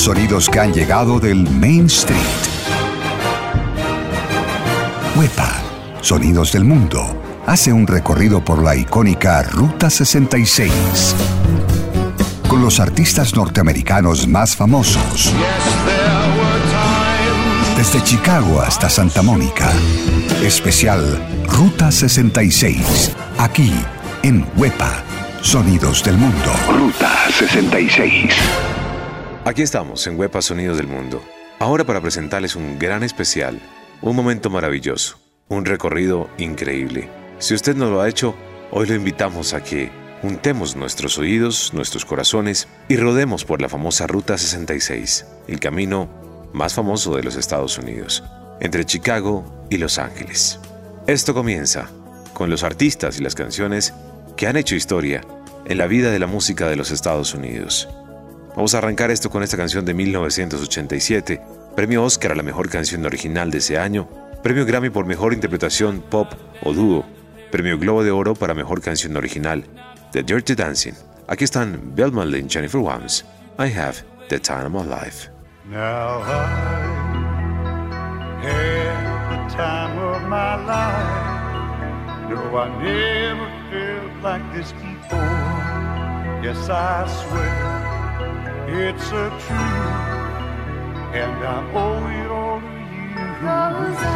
Sonidos que han llegado del Main Street. Huepa, Sonidos del Mundo, hace un recorrido por la icónica Ruta 66 con los artistas norteamericanos más famosos. Desde Chicago hasta Santa Mónica. Especial Ruta 66. Aquí en Huepa. Sonidos del Mundo. Ruta 66. Aquí estamos en Huepa Sonidos del Mundo. Ahora para presentarles un gran especial, un momento maravilloso, un recorrido increíble. Si usted no lo ha hecho, hoy lo invitamos a que juntemos nuestros oídos, nuestros corazones y rodemos por la famosa Ruta 66, el camino más famoso de los Estados Unidos, entre Chicago y Los Ángeles. Esto comienza con los artistas y las canciones que han hecho historia en la vida de la música de los Estados Unidos. Vamos a arrancar esto con esta canción de 1987, premio Oscar a la mejor canción original de ese año, premio Grammy por mejor interpretación pop o dúo, premio Globo de Oro para mejor canción original, The Dirty Dancing. Aquí están Belmont y Jennifer Wams. I have the time of my life. Now I had the time of my life. No, I never felt like this before. Yes, I swear it's a truth, and I owe it all to you. Cause I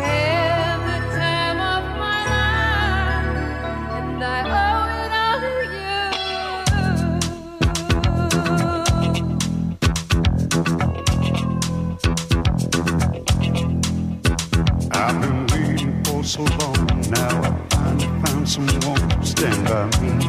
had the time of my life, and I owe it all to you. I've been waiting for so long now. I finally found someone to stand by me.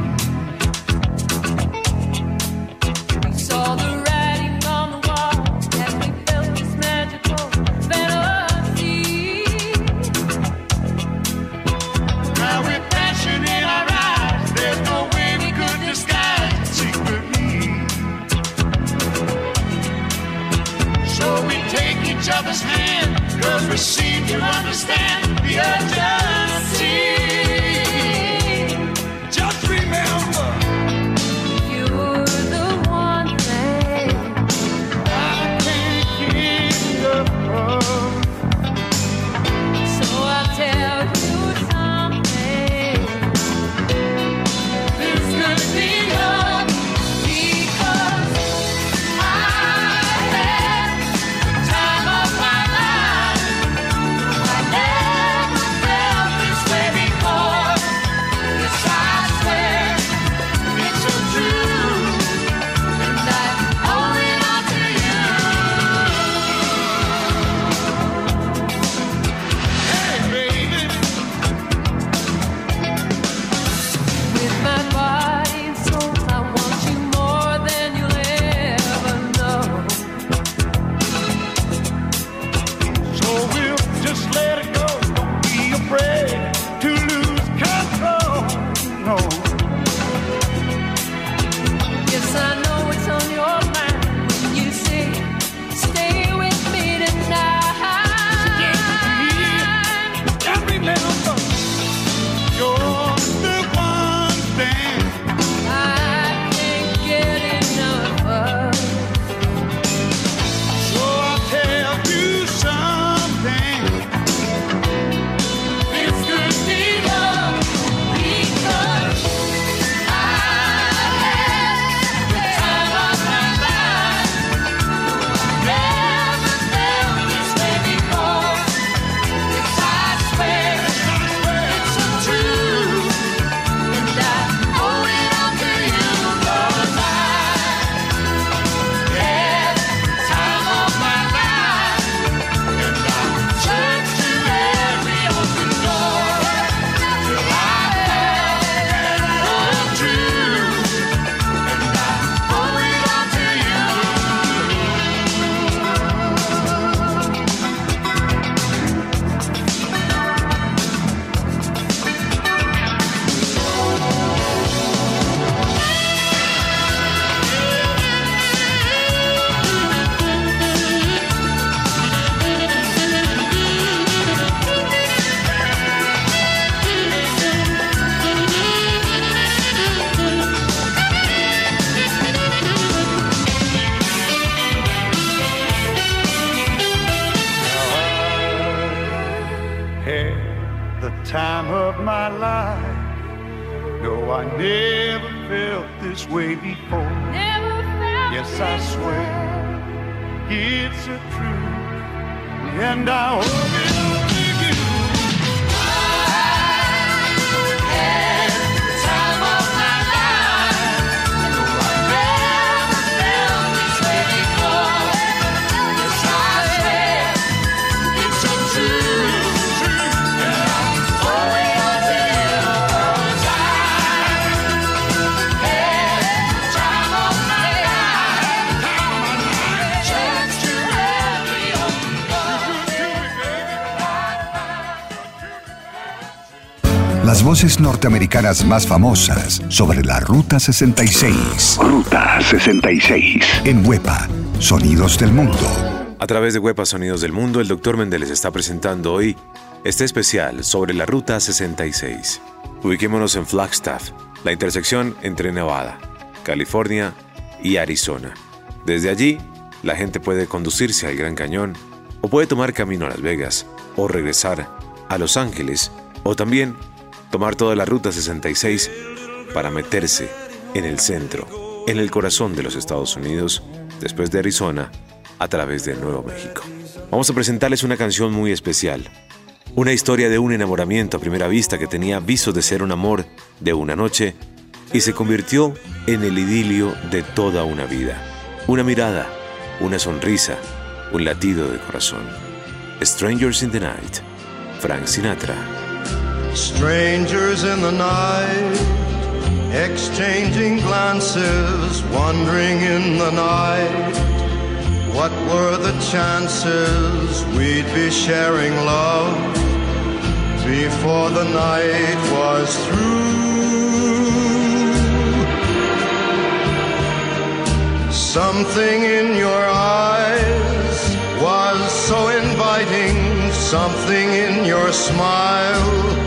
Voces norteamericanas más famosas sobre la Ruta 66. Ruta 66. En Huepa, Sonidos del Mundo. A través de Huepa Sonidos del Mundo, el Dr. Méndez está presentando hoy este especial sobre la Ruta 66. Ubiquémonos en Flagstaff, la intersección entre Nevada, California y Arizona. Desde allí, la gente puede conducirse al Gran Cañón o puede tomar camino a Las Vegas o regresar a Los Ángeles o también tomar toda la Ruta 66 para meterse en el centro, en el corazón de los Estados Unidos, después de Arizona, a través de Nuevo México. Vamos a presentarles una canción muy especial, una historia de un enamoramiento a primera vista que tenía visos de ser un amor de una noche y se convirtió en el idilio de toda una vida. Una mirada, una sonrisa, un latido de corazón. Strangers in the Night, Frank Sinatra. Strangers in the night, exchanging glances, wandering in the night. What were the chances we'd be sharing love before the night was through? Something in your eyes was so inviting, something in your smile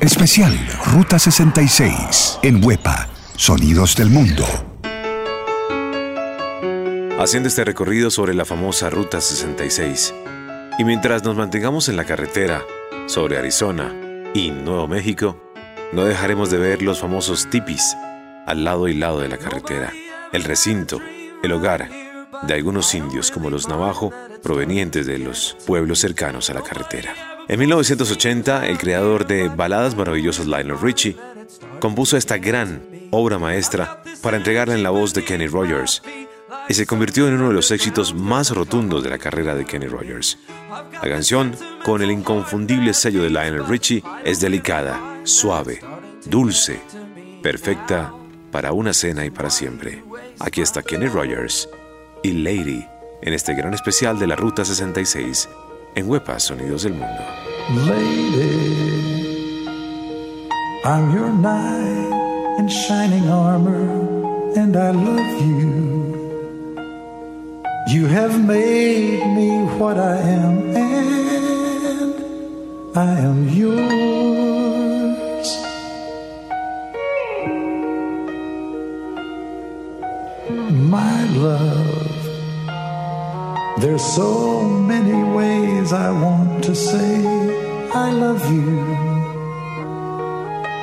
Especial Ruta 66. En Huepa, Sonidos del Mundo. haciendo este recorrido sobre la famosa Ruta 66. Y mientras nos mantengamos en la carretera sobre Arizona y Nuevo México, no dejaremos de ver los famosos tipis al lado y lado de la carretera, el recinto, el hogar de algunos indios como los navajo provenientes de los pueblos cercanos a la carretera. En 1980, el creador de Baladas Maravillosas Lionel Richie compuso esta gran obra maestra para entregarla en la voz de Kenny Rogers y se convirtió en uno de los éxitos más rotundos de la carrera de Kenny Rogers. La canción, con el inconfundible sello de Lionel Richie, es delicada, suave, dulce, perfecta para una cena y para siempre. Aquí está Kenny Rogers y Lady en este gran especial de la Ruta 66 en Huepa Sonidos del Mundo. Lady, I'm your knight in shining armor, and I love you. You have made me what I am, and I am yours. My love, there's so many ways I want to say I love you.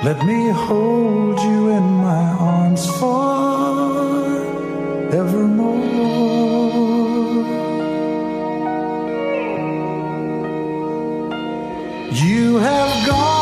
Let me hold you in my arms forevermore. You have gone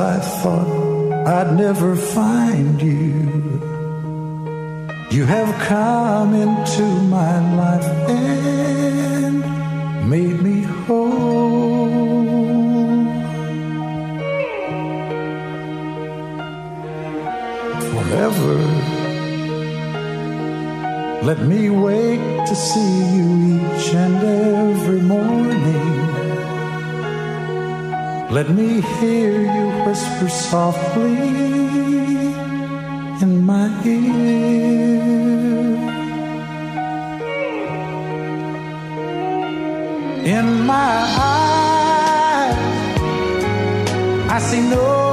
I thought I'd never find you. You have come into my life and made me whole. Forever, let me wait to see you Let me hear you whisper softly in my ear. In my eyes, I see no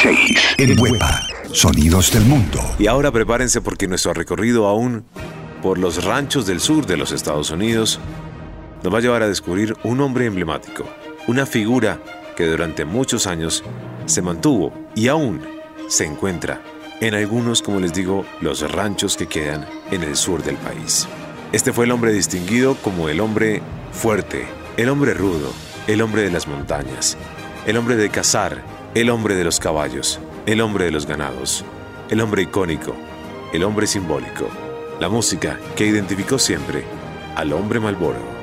66 en Huepa. Sonidos del mundo. Y ahora prepárense porque nuestro recorrido aún por los ranchos del sur de los Estados Unidos nos va a llevar a descubrir un hombre emblemático, una figura que durante muchos años se mantuvo y aún se encuentra en algunos, como les digo, los ranchos que quedan en el sur del país. Este fue el hombre distinguido como el hombre fuerte, el hombre rudo, el hombre de las montañas, el hombre de cazar, el hombre de los caballos, el hombre de los ganados, el hombre icónico, el hombre simbólico, la música que identificó siempre al hombre Malboro.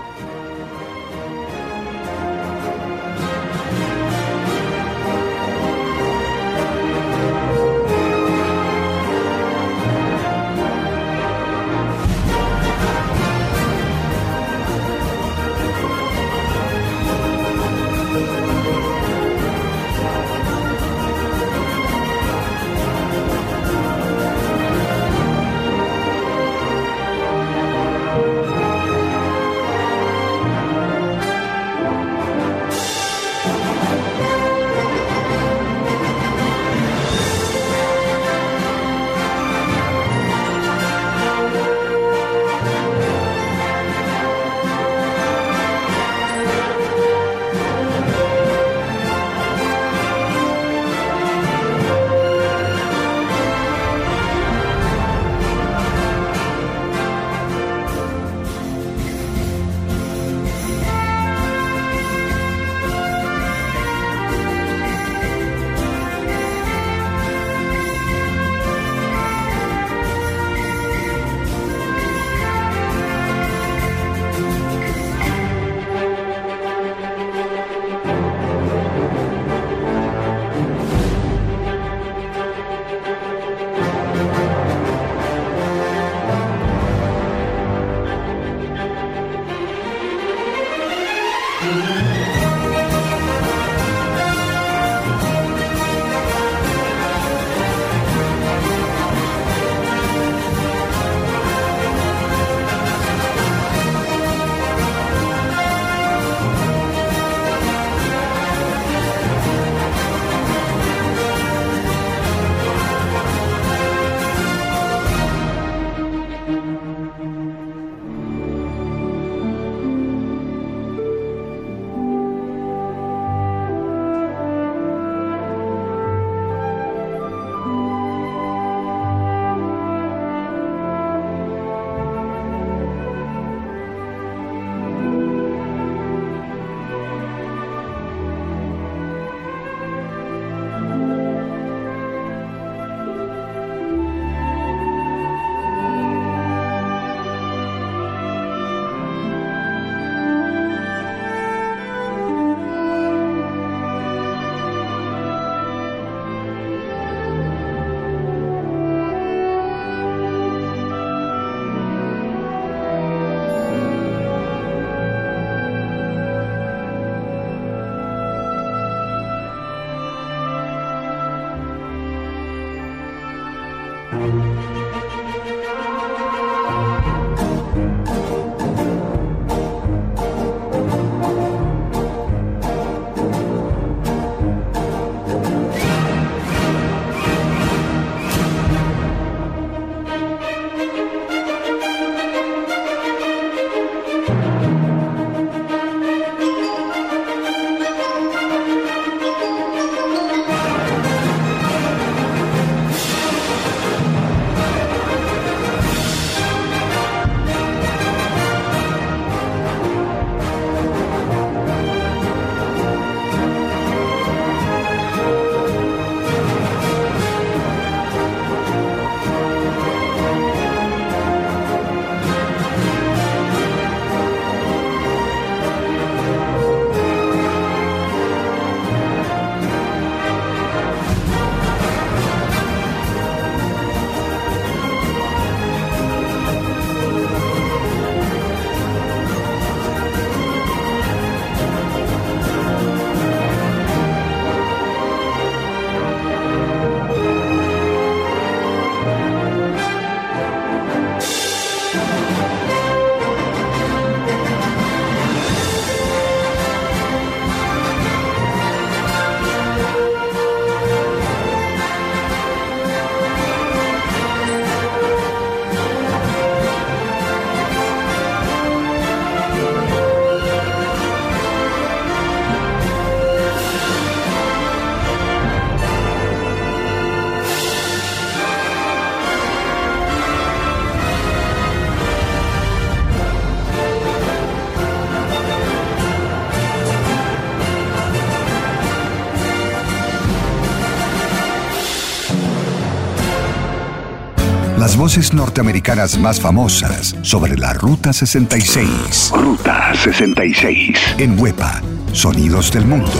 Voces norteamericanas más famosas sobre la Ruta 66. Ruta 66. En Huepa, Sonidos del Mundo.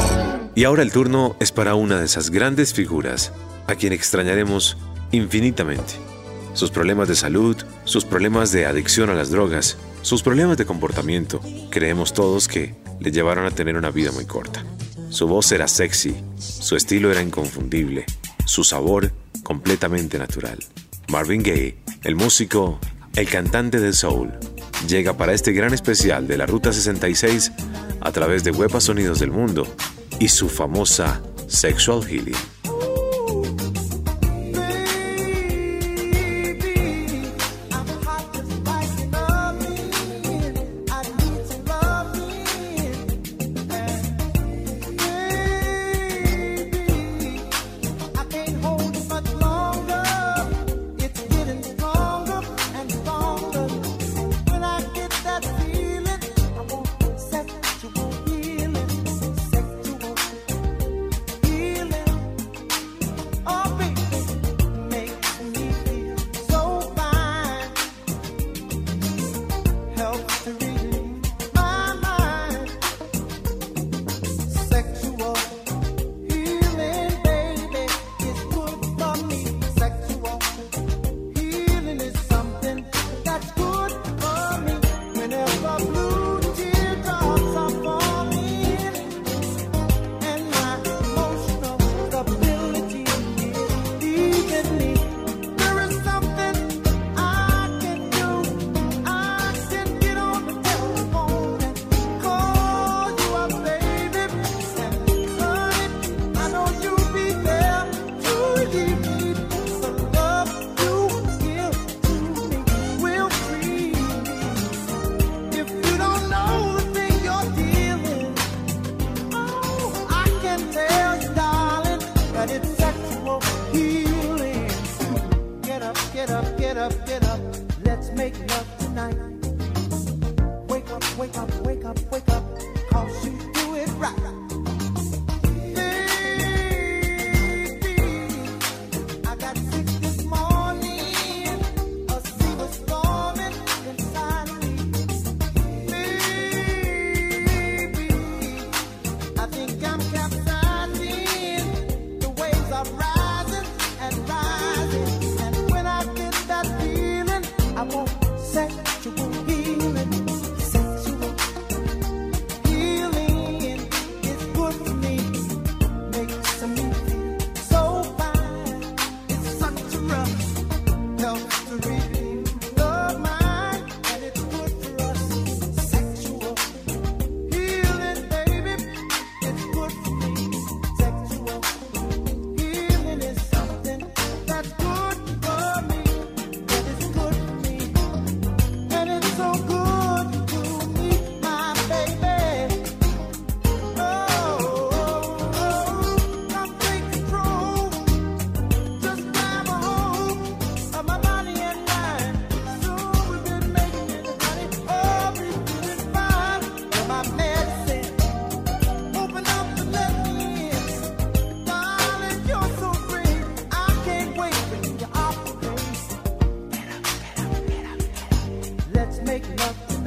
Y ahora el turno es para una de esas grandes figuras, a quien extrañaremos infinitamente. Sus problemas de salud, sus problemas de adicción a las drogas, sus problemas de comportamiento, creemos todos que le llevaron a tener una vida muy corta. Su voz era sexy, su estilo era inconfundible, su sabor completamente natural. Marvin Gaye, el músico, el cantante de soul, llega para este gran especial de la Ruta 66 a través de Huepa Sonidos del Mundo y su famosa Sexual Healing.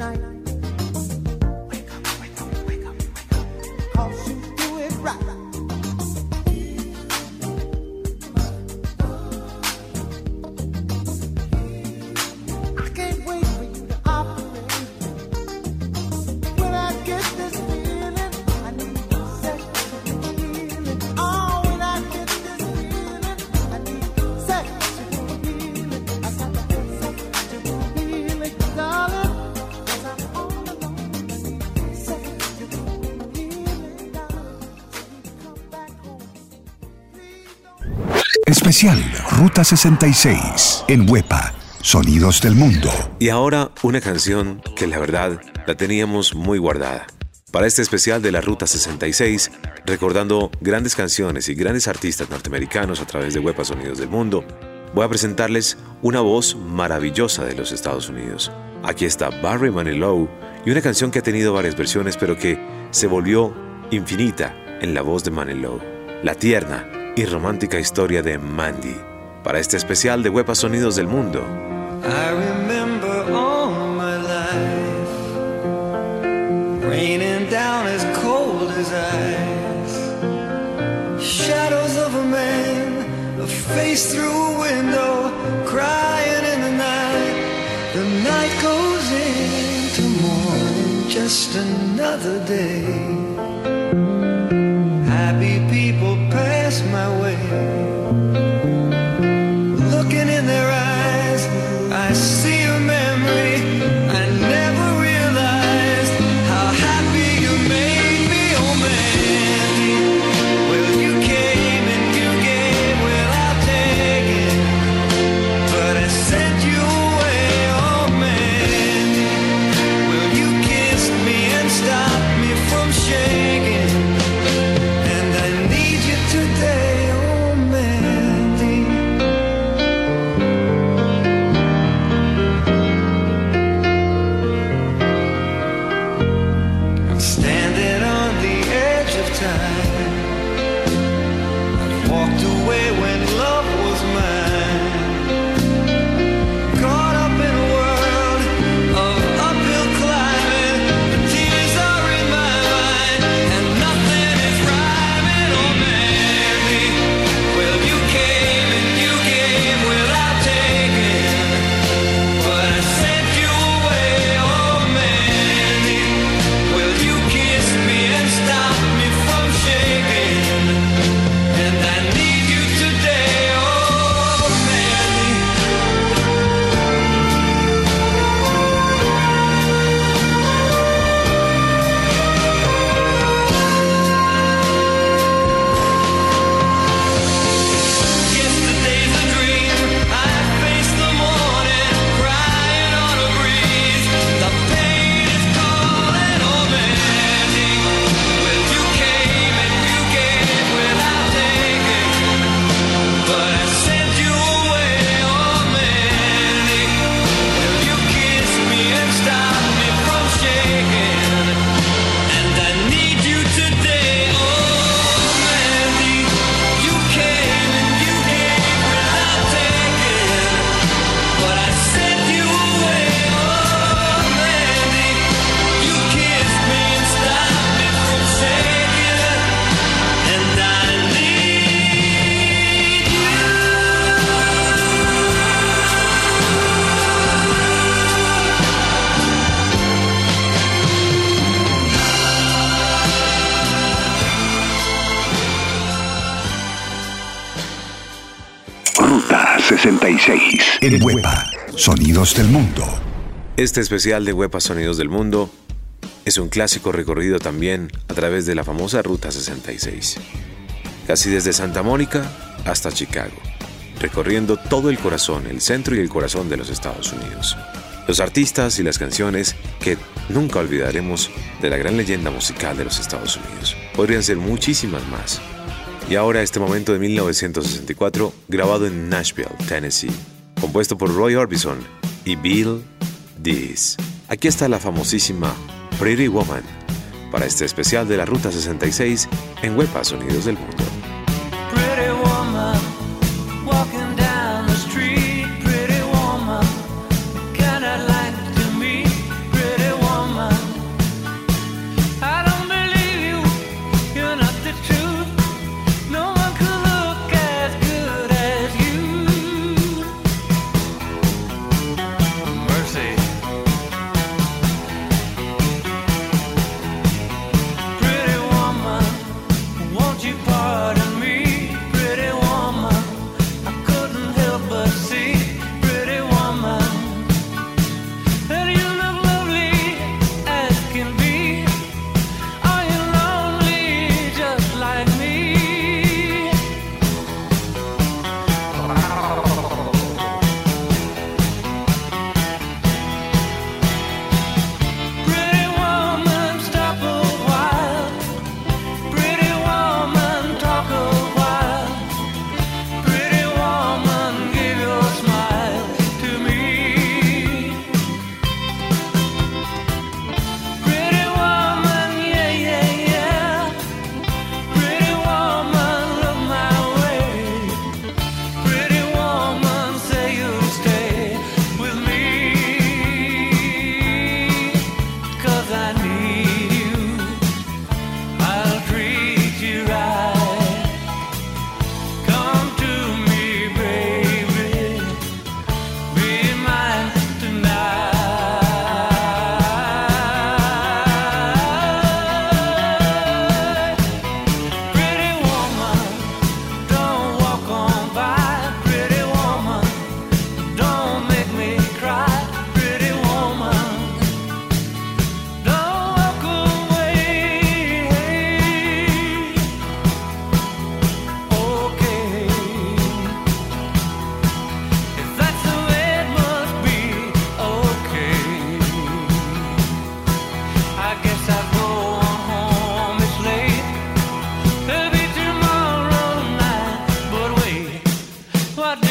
night. Especial Ruta 66 en Huepa, Sonidos del Mundo. Y ahora una canción que la verdad la teníamos muy guardada. Para este especial de la Ruta 66, recordando grandes canciones y grandes artistas norteamericanos a través de Huepa Sonidos del Mundo, voy a presentarles una voz maravillosa de los Estados Unidos. Aquí está Barry Manilow y una canción que ha tenido varias versiones pero que se volvió infinita en la voz de Manilow. La tierna y romántica historia de Mandy. para este especial de Huepa Sonidos del Mundo. I remember all my life raining down as cold as ice. Shadows of a man, a face through a window, crying in the night. The night goes into morning, just another day. En Huepa, Sonidos del Mundo. Este especial de Huepa Sonidos del Mundo es un clásico recorrido también a través de la famosa Ruta 66. Casi desde Santa Mónica hasta Chicago, recorriendo todo el corazón, el centro y el corazón de los Estados Unidos. Los artistas y las canciones que nunca olvidaremos de la gran leyenda musical de los Estados Unidos. Podrían ser muchísimas más. Y ahora este momento de 1964, grabado en Nashville, Tennessee, compuesto por Roy Orbison y Bill Dees. Aquí está la famosísima Pretty Woman para este especial de la Ruta 66 en Huepa Sonidos del Mundo. Pretty woman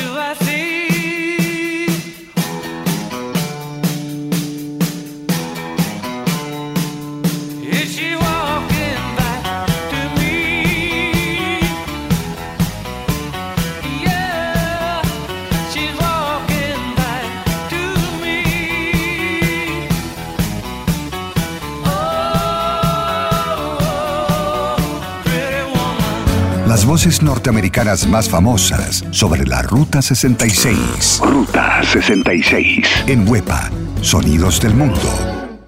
do I see? Voces norteamericanas más famosas sobre la Ruta 66. Ruta 66. En Huepa, Sonidos del Mundo.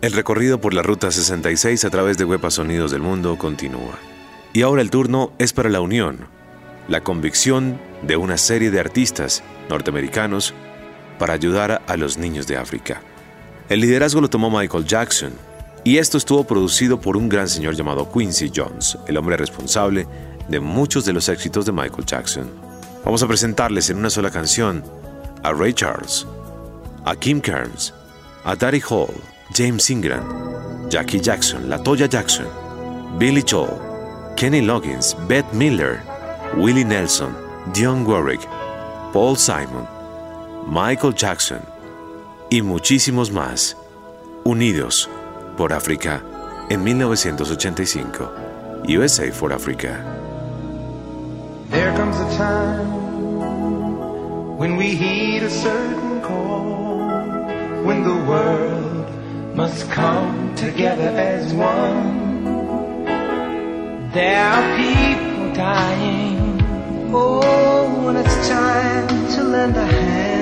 El recorrido por la Ruta 66 a través de Huepa Sonidos del Mundo continúa. Y ahora el turno es para la unión, la convicción de una serie de artistas norteamericanos para ayudar a los niños de África. El liderazgo lo tomó Michael Jackson, y esto estuvo producido por un gran señor llamado Quincy Jones, el hombre responsable de muchos de los éxitos de Michael Jackson. Vamos a presentarles en una sola canción a Ray Charles, a Kim Carnes, a Daddy Hall, James Ingram, Jackie Jackson, Latoya Jackson, Billy Joel, Kenny Loggins, Beth Miller, Willie Nelson, Dionne Warwick, Paul Simon, Michael Jackson y muchísimos más, unidos por África en 1985. USA for Africa. There comes a time when we heed a certain call, when the world must come together as one. There are people dying. Oh, when it's time to lend a hand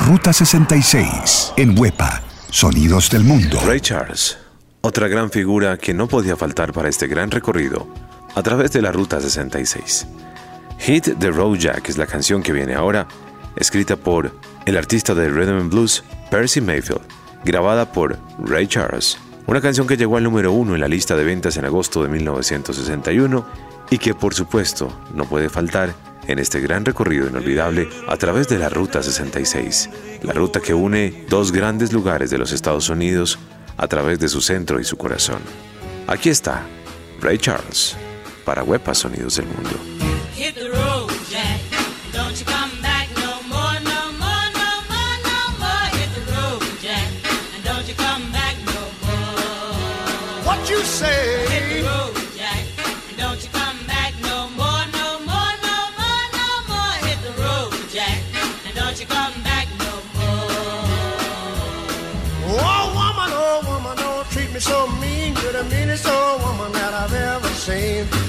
Ruta 66 en Huepa. Sonidos del mundo. Ray Charles, otra gran figura que no podía faltar para este gran recorrido a través de la Ruta 66. Hit the Road Jack es la canción que viene ahora, escrita por el artista de rhythm and blues Percy Mayfield, grabada por Ray Charles. Una canción que llegó al número uno en la lista de ventas en agosto de 1961 y que por supuesto no puede faltar en este gran recorrido inolvidable a través de la Ruta 66, la ruta que une dos grandes lugares de los Estados Unidos a través de su centro y su corazón. Aquí está Ray Charles para Huepa Sonidos del Mundo. Hit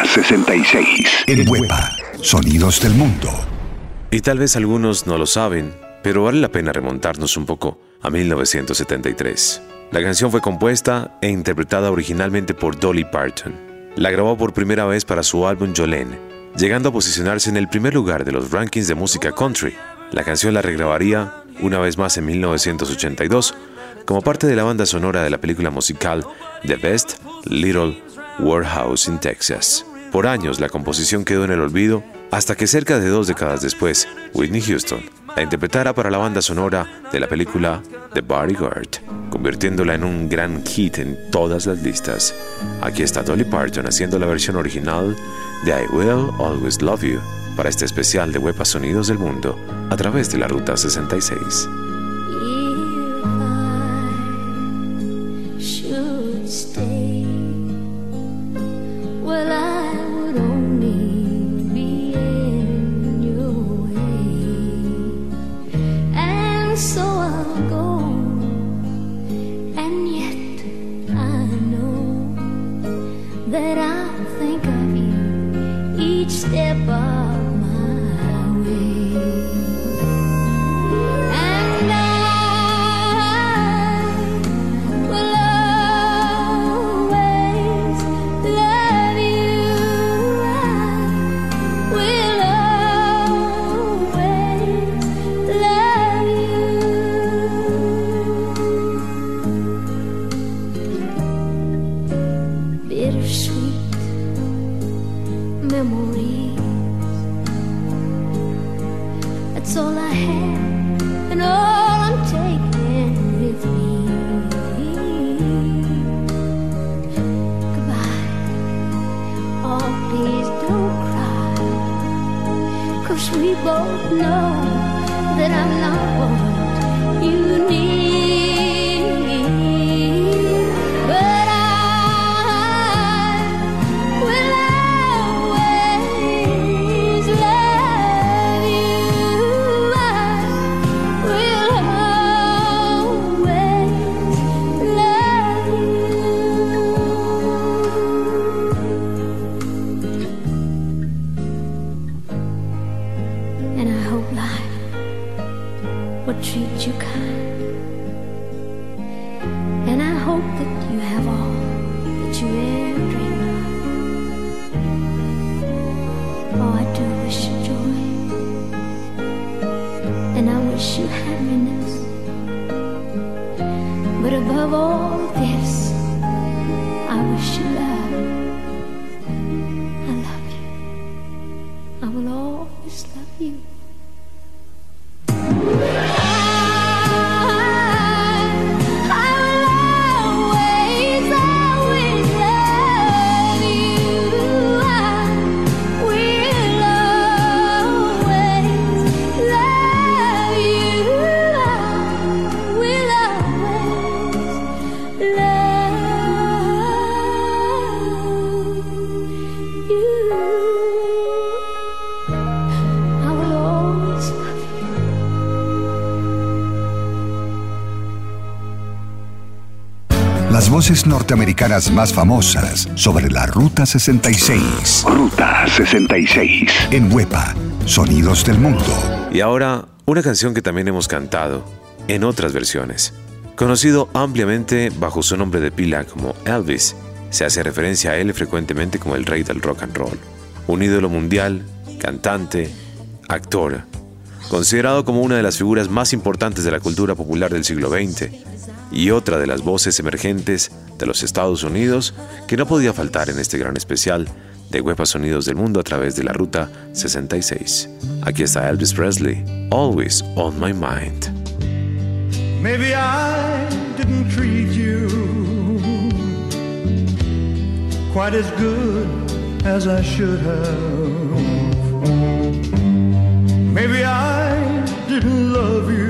Ruta 66 en Huepa. Sonidos del mundo. Y tal vez algunos no lo saben, pero vale la pena remontarnos un poco a 1973. La canción fue compuesta e interpretada originalmente por Dolly Parton. La grabó por primera vez para su álbum Jolene, llegando a posicionarse en el primer lugar de los rankings de música country. La canción la regrabaría una vez más en 1982 como parte de la banda sonora de la película musical The Best Little Warehouse in Texas. Por años la composición quedó en el olvido hasta que cerca de dos décadas después, Whitney Houston la interpretara para la banda sonora de la película The Bodyguard, convirtiéndola en un gran hit en todas las listas. Aquí está Dolly Parton haciendo la versión original de I Will Always Love You para este especial de Huepa Sonidos del Mundo a través de la Ruta 66. If I should stay, well, I step of all I'm taking with me. Goodbye. Oh, please don't. Cause we both know that I'm not what you need. Las voces norteamericanas más famosas sobre la Ruta 66. Ruta 66. En Huepa, Sonidos del Mundo. Y ahora, una canción que también hemos cantado, en otras versiones. Conocido ampliamente bajo su nombre de pila como Elvis, se hace referencia a él frecuentemente como el rey del rock and roll. Un ídolo mundial, cantante, actor, considerado como una de las figuras más importantes de la cultura popular del siglo XX y otra de las voces emergentes de los Estados Unidos que no podía faltar en este gran especial de Huepa Sonidos del Mundo a través de la Ruta 66. Aquí está Elvis Presley, Always on My Mind. Maybe I didn't treat you quite as good as I should have. Maybe I didn't love you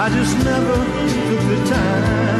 I just never took the time.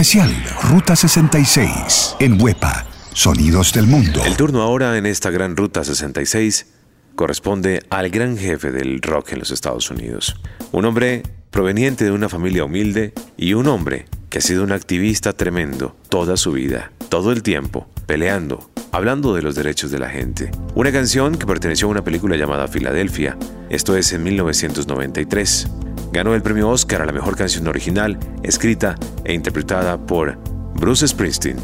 Especial Ruta 66. En Huepa, Sonidos del Mundo. El turno ahora en esta gran ruta 66 corresponde al gran jefe del rock en los Estados Unidos. Un hombre proveniente de una familia humilde y un hombre que ha sido un activista tremendo toda su vida, todo el tiempo, peleando, hablando de los derechos de la gente. Una canción que perteneció a una película llamada Filadelfia, esto es en 1993. Ganó el premio Oscar a la mejor canción original, escrita e interpretada por Bruce Springsteen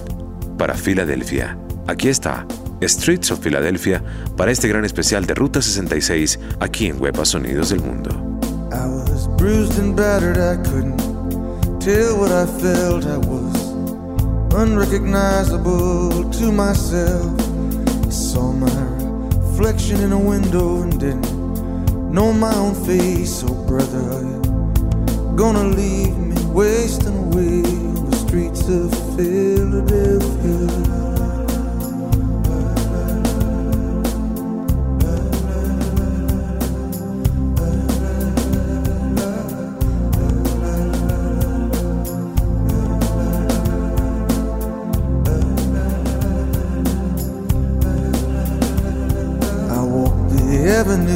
para Filadelfia. Aquí está, Streets of Philadelphia, para este gran especial de Ruta 66 aquí en Huepa Sonidos del Mundo. I was bruised and battered, I couldn't tell what I felt. I was unrecognizable to myself. Know my own face. Oh, brother, gonna leave me wasting away on the streets of Philadelphia?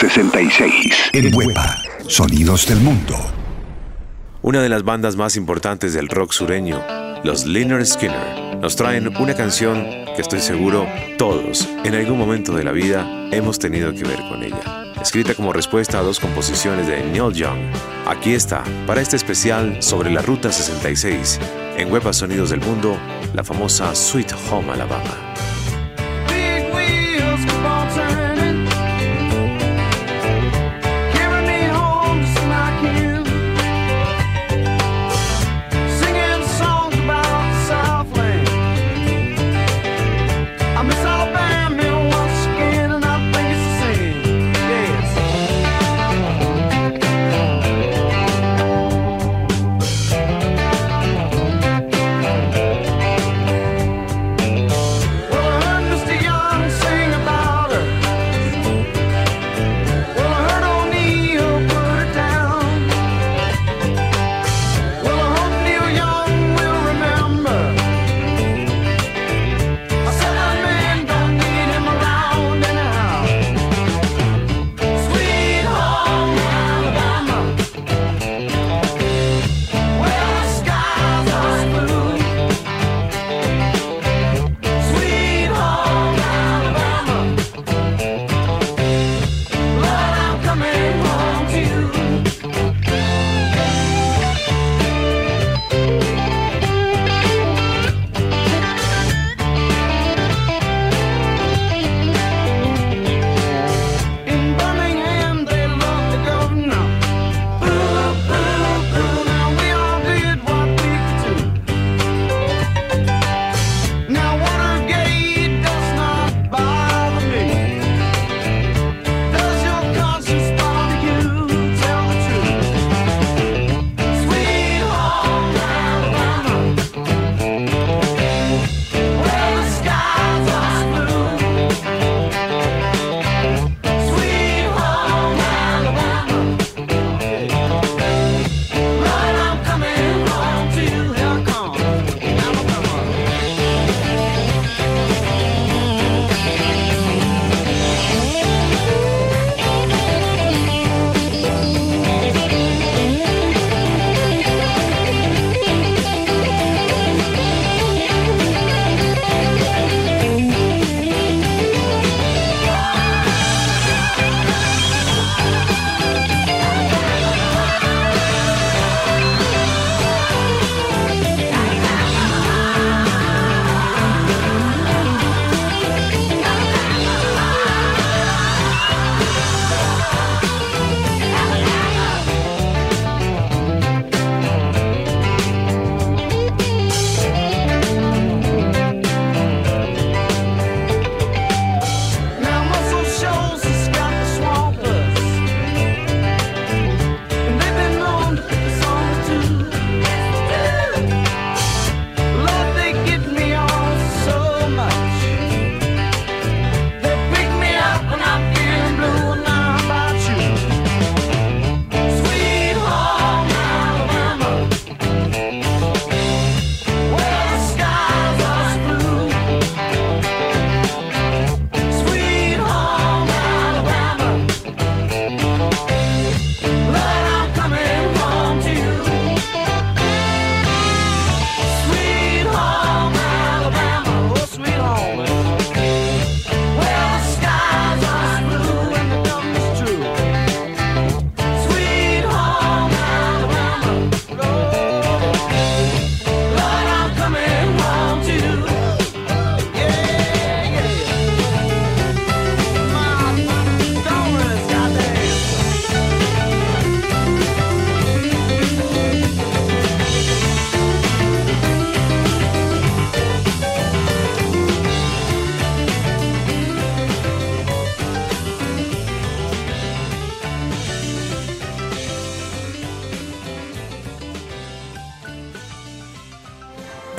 66. En Huepa. Sonidos del Mundo. Una de las bandas más importantes del rock sureño, los Lynyrd Skinner, nos traen una canción que estoy seguro todos en algún momento de la vida hemos tenido que ver con ella. Escrita como respuesta a dos composiciones de Neil Young. Aquí está, para este especial sobre la Ruta 66, en Huepa Sonidos del Mundo, la famosa Sweet Home Alabama.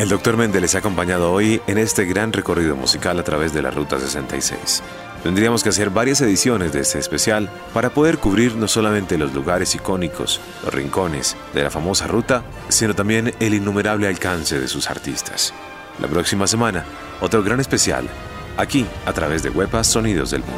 El Dr. Méndez les ha acompañado hoy en este gran recorrido musical a través de la Ruta 66. Tendríamos que hacer varias ediciones de este especial para poder cubrir no solamente los lugares icónicos, los rincones de la famosa ruta, sino también el innumerable alcance de sus artistas. La próxima semana, otro gran especial, aquí a través de Huepas Sonidos del Mundo.